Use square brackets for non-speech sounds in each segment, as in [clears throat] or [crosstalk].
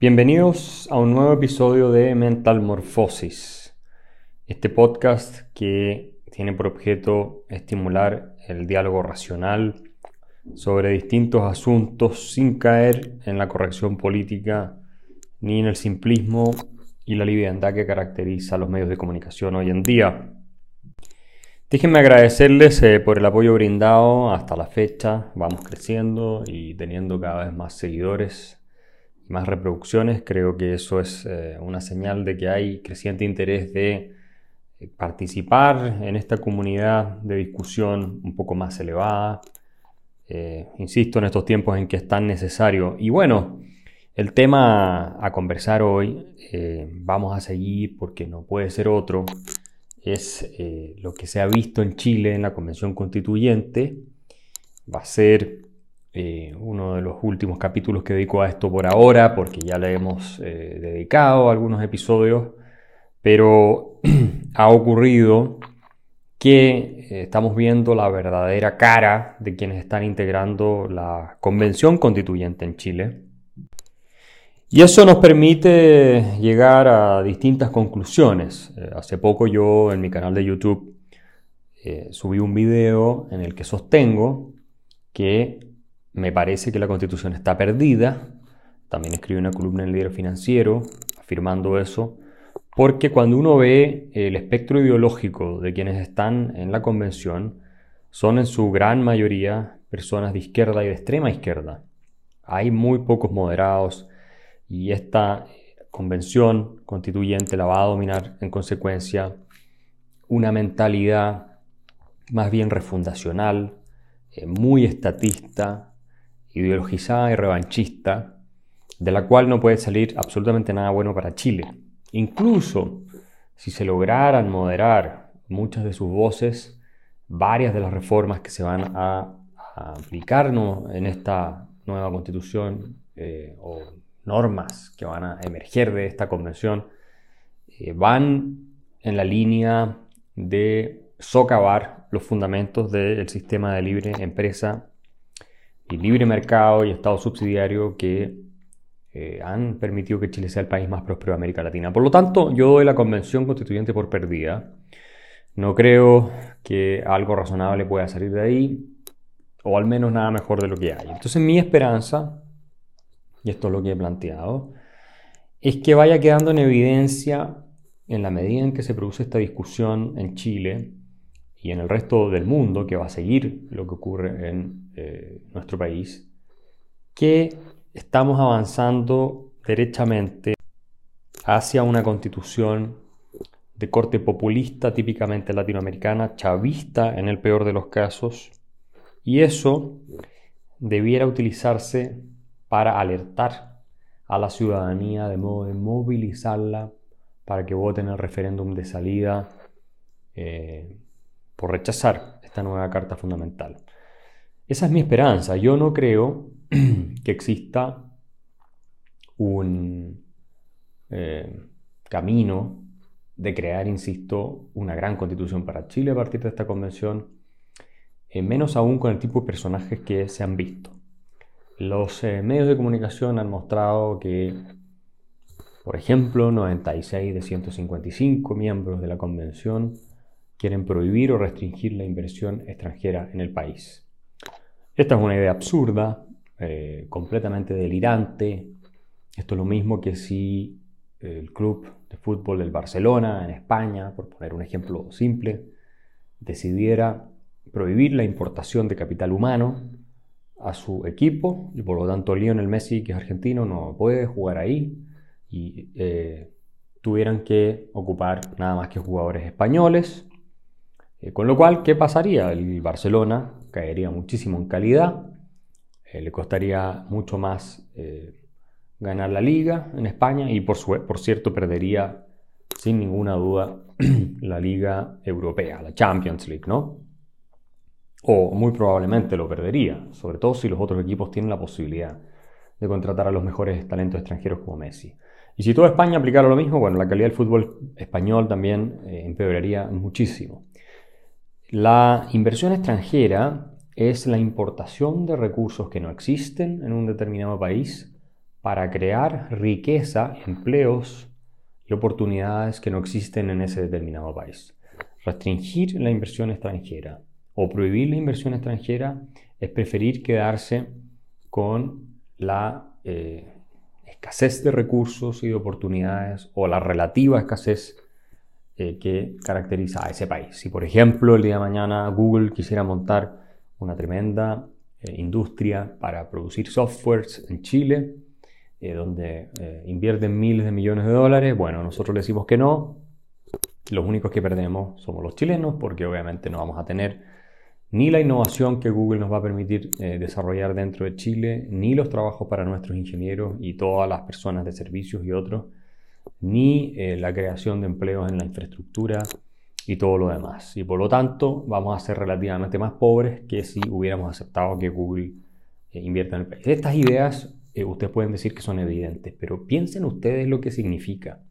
Bienvenidos a un nuevo episodio de Mental Morphosis, este podcast que tiene por objeto estimular el diálogo racional sobre distintos asuntos sin caer en la corrección política ni en el simplismo y la liviandad que caracteriza a los medios de comunicación hoy en día. Déjenme agradecerles eh, por el apoyo brindado hasta la fecha. Vamos creciendo y teniendo cada vez más seguidores más reproducciones. Creo que eso es eh, una señal de que hay creciente interés de eh, participar en esta comunidad de discusión un poco más elevada. insisto, en estos tiempos en que es tan necesario. Y bueno, el tema a conversar hoy, vamos a seguir porque no puede ser otro es eh, lo que se ha visto en Chile en la Convención Constituyente. Va a ser eh, uno de los últimos capítulos que dedico a esto por ahora, porque ya le hemos eh, dedicado algunos episodios, pero [clears throat] ha ocurrido que estamos viendo la verdadera cara de quienes están integrando la Convención Constituyente en Chile. Y eso nos permite llegar a distintas conclusiones. Eh, hace poco yo en mi canal de YouTube eh, subí un video en el que sostengo que me parece que la constitución está perdida. También escribí una columna en el diario financiero afirmando eso. Porque cuando uno ve el espectro ideológico de quienes están en la convención, son en su gran mayoría personas de izquierda y de extrema izquierda. Hay muy pocos moderados, y esta convención constituyente la va a dominar en consecuencia una mentalidad más bien refundacional, eh, muy estatista, ideologizada y revanchista, de la cual no puede salir absolutamente nada bueno para Chile. Incluso si se lograran moderar muchas de sus voces, varias de las reformas que se van a, aplicar en esta nueva constitución eh, o normas que van a emerger de esta convención eh, van en la línea de socavar los fundamentos del sistema de libre empresa y libre mercado y Estado subsidiario que eh, han permitido que Chile sea el país más próspero de América Latina. Por lo tanto, yo doy la convención constituyente por perdida. No creo que algo razonable pueda salir de ahí, o al menos nada mejor de lo que hay. Entonces mi esperanza y esto es lo que he planteado, es que vaya quedando en evidencia en la medida en que se produce esta discusión en Chile y en el resto del mundo, que va a seguir lo que ocurre en eh, nuestro país, que estamos avanzando derechamente hacia una constitución de corte populista, típicamente latinoamericana, chavista en el peor de los casos, y eso debiera utilizarse para alertar a la ciudadanía de modo de movilizarla para que voten el referéndum de salida eh, por rechazar esta nueva Carta Fundamental. Esa es mi esperanza. Yo no creo [clears throat] que exista un eh, camino de crear, insisto, una gran constitución para Chile a partir de esta convención, eh, menos aún con el tipo de personajes que se han visto. Los eh, medios de comunicación han mostrado que, por ejemplo, 96 de 155 miembros de la convención quieren prohibir o restringir la inversión extranjera en el país. Esta es una idea absurda, eh, completamente delirante. Esto es lo mismo que si el club de fútbol del Barcelona en España, por poner un ejemplo simple, decidiera prohibir la importación de capital humano a su equipo y por lo tanto Lionel Messi, que es argentino, no puede jugar ahí y eh, tuvieran que ocupar nada más que jugadores españoles. Eh, con lo cual, ¿qué pasaría? El Barcelona caería muchísimo en calidad, eh, le costaría mucho más ganar la liga en España y por, por cierto perdería sin ninguna duda [clears throat] la liga europea, la Champions League, ¿no? o muy probablemente lo perdería, sobre todo si los otros equipos tienen la posibilidad de contratar a los mejores talentos extranjeros como Messi. Y si toda España aplicara lo mismo, bueno, la calidad del fútbol español también eh, empeoraría muchísimo. La inversión extranjera es la importación de recursos que no existen en un determinado país para crear riqueza, empleos y oportunidades que no existen en ese determinado país. Restringir la inversión extranjera o prohibir la inversión extranjera es preferir quedarse con la eh, escasez de recursos y de oportunidades o la relativa escasez eh, que caracteriza a ese país. Si por ejemplo el día de mañana Google quisiera montar una tremenda eh, industria para producir softwares en Chile, donde invierten miles de millones de dólares, bueno, nosotros le decimos que no, los únicos que perdemos somos los chilenos porque obviamente no vamos a tener ni la innovación que Google nos va a permitir eh, desarrollar dentro de Chile, ni los trabajos para nuestros ingenieros y todas las personas de servicios y otros, ni eh, la creación de empleos en la infraestructura y todo lo demás. Y por lo tanto vamos a ser relativamente más pobres que si hubiéramos aceptado que Google eh, invierta en el país. Estas ideas ustedes pueden decir que son evidentes, pero piensen ustedes lo que significa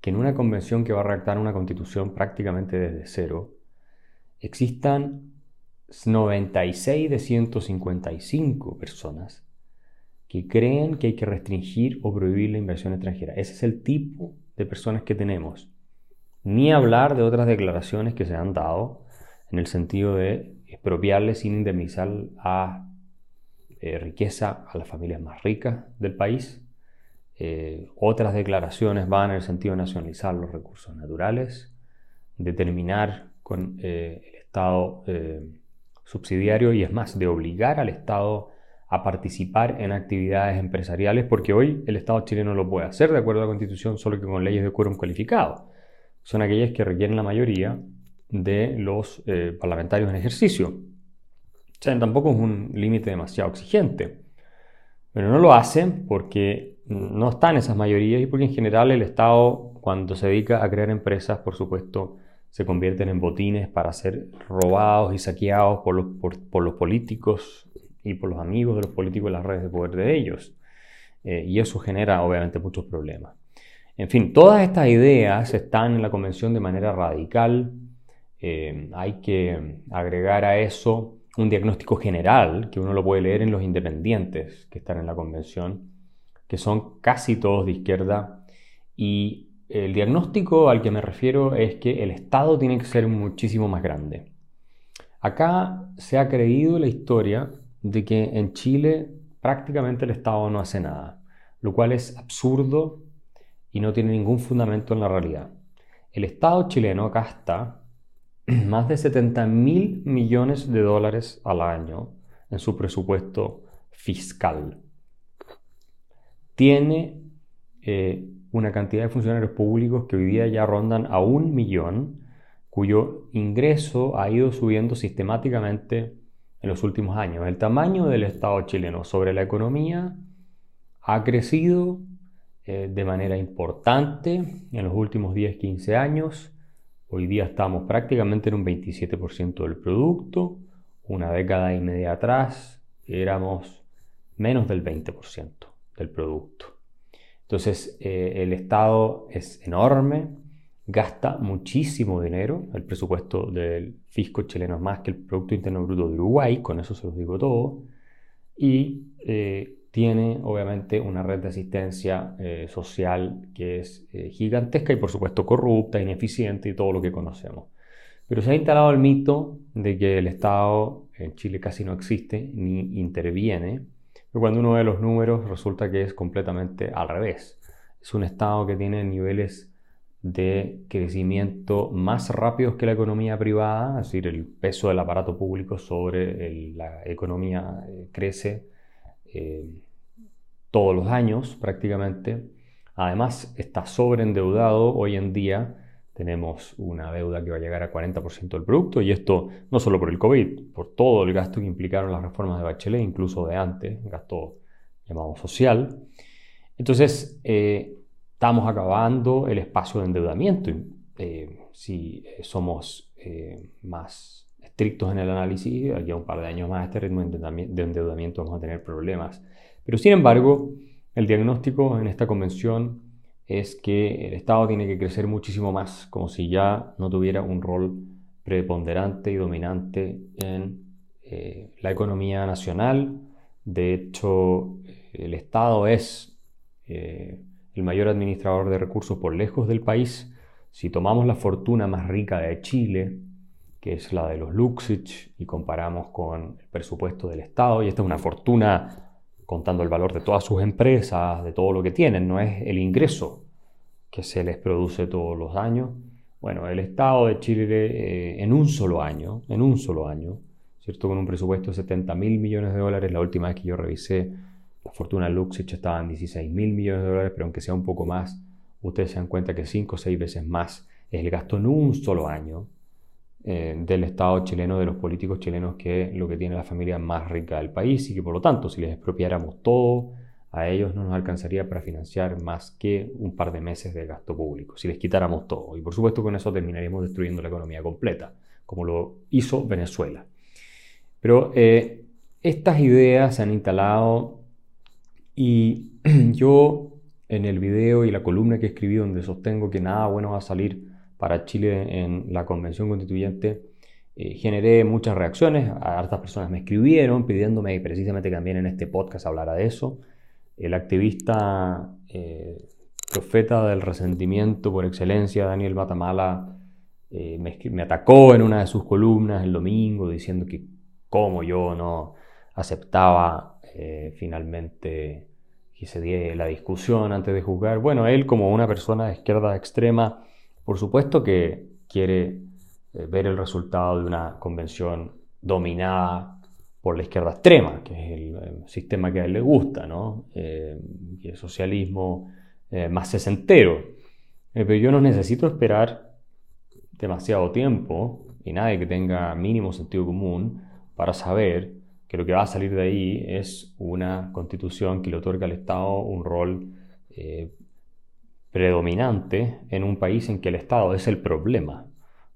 que en una convención que va a redactar una constitución prácticamente desde cero, existan 96 de 155 personas que creen que hay que restringir o prohibir la inversión extranjera. Ese es el tipo de personas que tenemos. Ni hablar de otras declaraciones que se han dado en el sentido de expropiarle sin indemnizar a eh, riqueza a las familias más ricas del país. Eh, otras declaraciones van en el sentido de nacionalizar los recursos naturales, determinar con eh, el Estado subsidiario y es más, de obligar al Estado a participar en actividades empresariales, porque hoy el Estado chileno lo puede hacer de acuerdo a la Constitución, solo que con leyes de quórum cualificado. Son aquellas que requieren la mayoría de los eh, parlamentarios en ejercicio. Tampoco es un límite demasiado exigente. Pero no lo hacen porque no están esas mayorías y porque en general el Estado, cuando se dedica a crear empresas, por supuesto, se convierten en botines para ser robados y saqueados por los, por, los políticos y por los amigos de los políticos en las redes de poder de ellos. Eh, y eso genera obviamente muchos problemas. En fin, todas estas ideas están en la convención de manera radical. Eh, hay que agregar a eso un diagnóstico general que uno lo puede leer en los independientes que están en la convención, que son casi todos de izquierda y el diagnóstico al que me refiero es que el Estado tiene que ser muchísimo más grande. Acá se ha creído la historia de que en Chile prácticamente el Estado no hace nada, lo cual es absurdo y no tiene ningún fundamento en la realidad. El Estado chileno gasta [clears throat] más de 70 mil millones de dólares al año en su presupuesto fiscal. Tiene eh, una cantidad de funcionarios públicos que hoy día ya rondan a un millón, cuyo ingreso ha ido subiendo sistemáticamente en los últimos años. El tamaño del Estado chileno sobre la economía ha crecido eh, de manera importante en los últimos 10-15 años. Hoy día estamos prácticamente en un 27% del producto. Una década y media atrás éramos menos del 20% del producto. Entonces, eh, el Estado es enorme, gasta muchísimo dinero, el presupuesto del fisco chileno es más que el Producto Interno Bruto de Uruguay, con eso se los digo todo, y eh, tiene obviamente una red de asistencia eh, social que es gigantesca y por supuesto corrupta, ineficiente y todo lo que conocemos. Pero se ha instalado el mito de que el Estado en Chile casi no existe ni interviene pero cuando uno ve los números resulta que es completamente al revés. Es un estado que tiene niveles de crecimiento más rápidos que la economía privada, es decir, el peso del aparato público sobre la economía eh, crece eh, todos los años prácticamente. Además, está sobreendeudado hoy en día tenemos una deuda que va a llegar a 40% del producto y esto no solo por el COVID, por todo el gasto que implicaron las reformas de Bachelet, incluso de antes, gasto llamado social. Entonces, eh, estamos acabando el espacio de endeudamiento. Eh, si eh, somos más estrictos en el análisis, aquí a un par de años más este ritmo de endeudamiento vamos a tener problemas. Pero sin embargo, el diagnóstico en esta convención es que el Estado tiene que crecer muchísimo más, como si ya no tuviera un rol preponderante y dominante en eh, la economía nacional. De hecho, el Estado es el mayor administrador de recursos por lejos del país. Si tomamos la fortuna más rica de Chile, que es la de los Luxich, y comparamos con el presupuesto del Estado, y esta es una fortuna contando el valor de todas sus empresas, de todo lo que tienen, no es el ingreso que se les produce todos los años. Bueno, el Estado de Chile eh, en un solo año, en un solo año, ¿cierto? Con un presupuesto de 70 mil millones de dólares, la última vez que yo revisé, fortuna Luxich estaba en 16 mil millones de dólares, pero aunque sea un poco más, ustedes se dan cuenta que 5 o 6 veces más es el gasto en un solo año eh, del Estado chileno, de los políticos chilenos, que lo que tiene la familia más rica del país y que por lo tanto si les expropiáramos todo, a ellos no nos alcanzaría para financiar más que un par de meses de gasto público, si les quitáramos todo. Y por supuesto con eso terminaríamos destruyendo la economía completa, como lo hizo Venezuela. Pero eh, estas ideas se han instalado y [clears throat] yo en el video y la columna que escribí donde sostengo que nada bueno va a salir para Chile en la Convención Constituyente, eh, generé muchas reacciones. Hartas personas me escribieron pidiéndome precisamente que también en este podcast hablara de eso. El activista eh, profeta del resentimiento por excelencia, Daniel Matamala, eh, me, atacó en una de sus columnas el domingo diciendo que cómo yo no aceptaba finalmente que se diera la discusión antes de juzgar. Bueno, él como una persona de izquierda extrema, por supuesto que quiere eh, ver el resultado de una convención dominada por la izquierda extrema, que es el, sistema que a él le gusta, ¿no? Eh, el socialismo eh, más sesentero. pero yo no necesito esperar demasiado tiempo y nadie que tenga mínimo sentido común para saber que lo que va a salir de ahí es una constitución que le otorga al Estado un rol predominante en un país en que el Estado es el problema.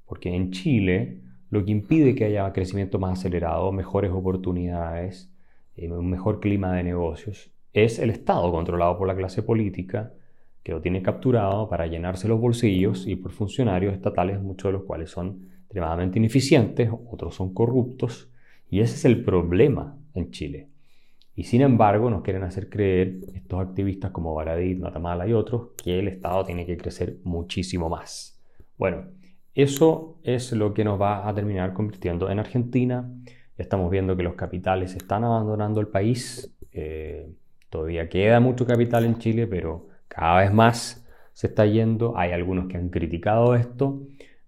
Porque en Chile lo que impide que haya crecimiento más acelerado, mejores oportunidades, eh, un mejor clima de negocios, es el Estado controlado por la clase política que lo tiene capturado para llenarse los bolsillos y por funcionarios estatales, muchos de los cuales son extremadamente ineficientes, otros son corruptos, y ese es el problema en Chile. Y sin embargo nos quieren hacer creer estos activistas como Baradit, Matamala y otros que el Estado tiene que crecer muchísimo más. Bueno, eso es lo que nos va a terminar convirtiendo en Argentina. Estamos viendo que los capitales están abandonando el país. Eh, todavía queda mucho capital en Chile, pero cada vez más se está yendo. Hay algunos que han criticado esto.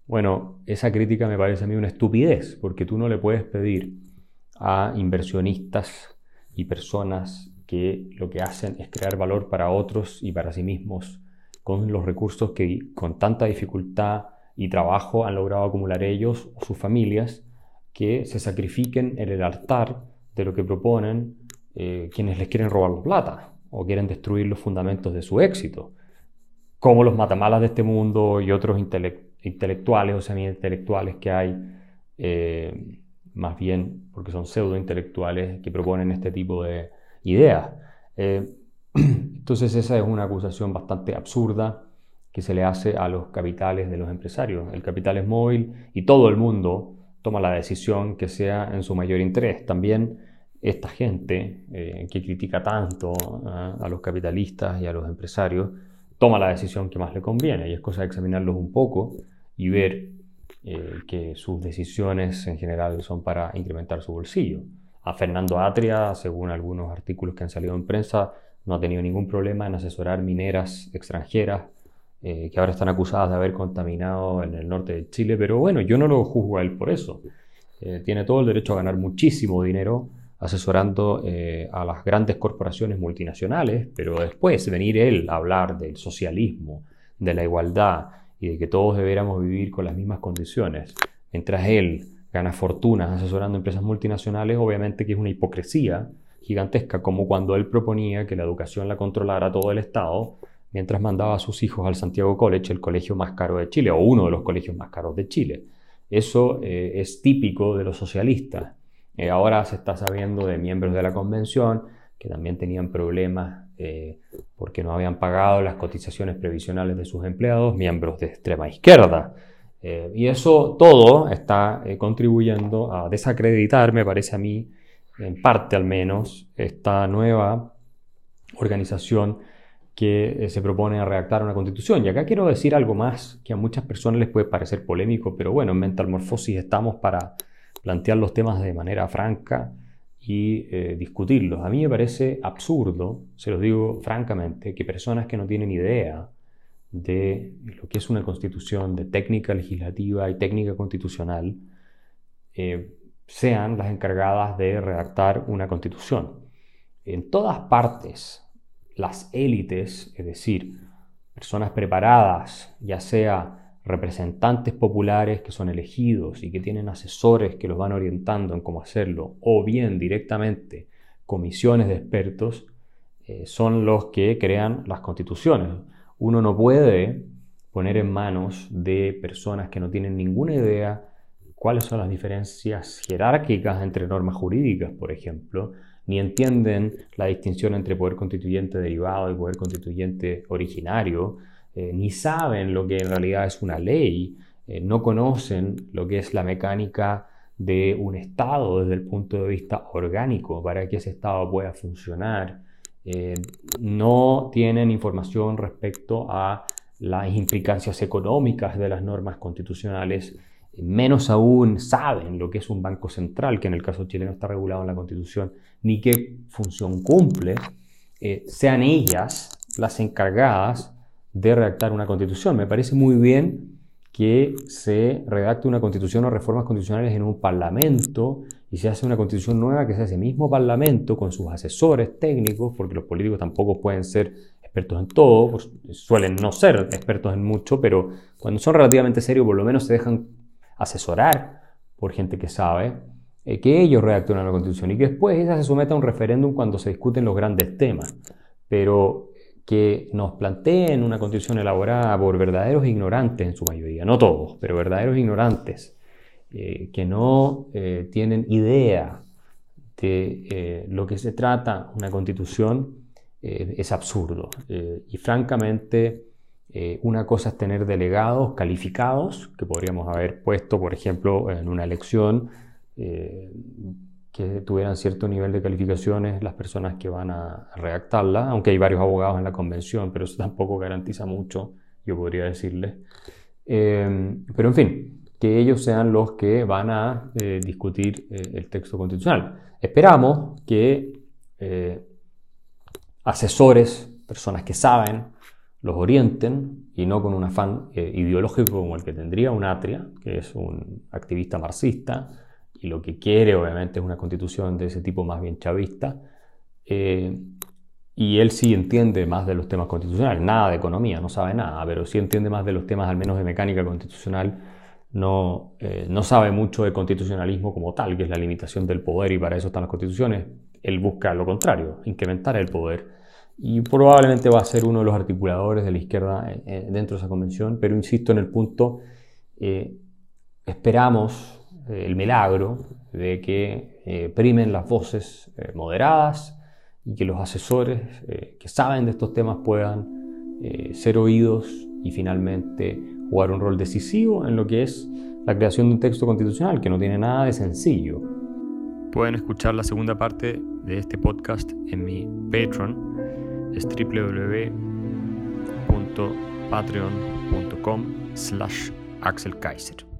Bueno, esa crítica me parece a mí una estupidez, porque tú no le puedes pedir a inversionistas y personas que lo que hacen es crear valor para otros y para sí mismos con los recursos que con tanta dificultad y trabajo han logrado acumular ellos o sus familias, que se sacrifiquen en el altar de lo que proponen eh, quienes les quieren robar la plata o quieren destruir los fundamentos de su éxito, como los matamalas de este mundo y otros intelectuales o semi-intelectuales que hay. Eh, más bien porque son pseudo-intelectuales que proponen este tipo de ideas. Eh, [clears throat] entonces esa es una acusación bastante absurda que se le hace a los capitales de los empresarios. El capital es móvil y todo el mundo toma la decisión que sea en su mayor interés. También esta gente eh, que critica tanto a los capitalistas y a los empresarios toma la decisión que más le conviene y es cosa de examinarlos un poco y ver eh, que sus decisiones en general son para incrementar su bolsillo. A Fernando Atria, según algunos artículos que han salido en prensa, no ha tenido ningún problema en asesorar mineras extranjeras eh, que ahora están acusadas de haber contaminado en el norte de Chile, pero bueno, yo no lo juzgo a él por eso. Eh, tiene todo el derecho a ganar muchísimo dinero asesorando a las grandes corporaciones multinacionales, pero después venir él a hablar del socialismo, de la igualdad y de que todos deberíamos vivir con las mismas condiciones, mientras él gana fortunas asesorando empresas multinacionales, obviamente que es una hipocresía gigantesca, como cuando él proponía que la educación la controlara todo el Estado, mientras mandaba a sus hijos al Santiago College, el colegio más caro de Chile, o uno de los colegios más caros de Chile. Eso eh, es típico de los socialistas. Eh, ahora se está sabiendo de miembros de la convención que también tenían problemas eh, porque no habían pagado las cotizaciones previsionales de sus empleados, miembros de extrema izquierda. Eh, y eso todo está eh, contribuyendo a desacreditar, me parece a mí, en parte al menos, esta nueva organización que se propone redactar una constitución. Y acá quiero decir algo más que a muchas personas les puede parecer polémico, pero bueno, en Mental Morphosis estamos para plantear los temas de manera franca y eh, discutirlos. A mí me parece absurdo, se los digo francamente, que personas que no tienen idea de lo que es una constitución, de técnica legislativa y técnica constitucional, eh, sean las encargadas de redactar una constitución. En todas partes las élites, es decir, personas preparadas, ya sea representantes populares que son elegidos y que tienen asesores que los van orientando en cómo hacerlo, o bien directamente comisiones de expertos, eh, son los que crean las constituciones. Uno no puede poner en manos de personas que no tienen ninguna idea cuáles son las diferencias jerárquicas entre normas jurídicas, por ejemplo, ni entienden la distinción entre poder constituyente derivado y poder constituyente originario, eh, ni saben lo que en realidad es una ley, eh, no conocen lo que es la mecánica de un Estado desde el punto de vista orgánico para que ese Estado pueda funcionar, eh, no tienen información respecto a las implicancias económicas de las normas constitucionales menos aún saben lo que es un banco central, que en el caso chileno está regulado en la Constitución, ni qué función cumple, sean ellas las encargadas de redactar una constitución. Me parece muy bien que se redacte una constitución o reformas constitucionales en un parlamento y se hace una constitución nueva que sea ese mismo parlamento con sus asesores técnicos, porque los políticos tampoco pueden ser expertos en todo, suelen no ser expertos en mucho, pero cuando son relativamente serios por lo menos se dejan asesorar por gente que sabe, eh, que ellos redacten la constitución y que después esa se someta a un referéndum cuando se discuten los grandes temas. Pero que nos planteen una constitución elaborada por verdaderos ignorantes en su mayoría, no todos, pero verdaderos ignorantes, eh, que no eh, tienen idea de lo que se trata una constitución, es absurdo. y francamente, eh, una cosa es tener delegados calificados, que podríamos haber puesto, por ejemplo, en una elección, eh, que tuvieran cierto nivel de calificaciones las personas que van a redactarla, aunque hay varios abogados en la convención, pero eso [laughs] tampoco garantiza mucho, yo podría decirles. Eh, pero en fin, que ellos sean los que van a discutir el texto constitucional. Esperamos que asesores, personas que saben, los orienten y no con un afán eh, ideológico como el que tendría un Atria, que es un activista marxista, y lo que quiere obviamente es una constitución de ese tipo más bien chavista. Eh, y él sí entiende más de los temas constitucionales, nada de economía, no sabe nada, pero sí entiende más de los temas al menos de mecánica constitucional, no, eh, no sabe mucho de constitucionalismo como tal, que es la limitación del poder y para eso están las constituciones. Él busca lo contrario, incrementar el poder y probablemente va a ser uno de los articuladores de la izquierda eh, eh, dentro de esa convención, pero insisto en el punto, eh, esperamos el milagro de que primen las voces moderadas y que los asesores que saben de estos temas puedan ser oídos y finalmente jugar un rol decisivo en lo que es la creación de un texto constitucional, que no tiene nada de sencillo. Pueden escuchar la segunda parte de este podcast en mi Patreon es www.patreon.com slash Axel Kaiser.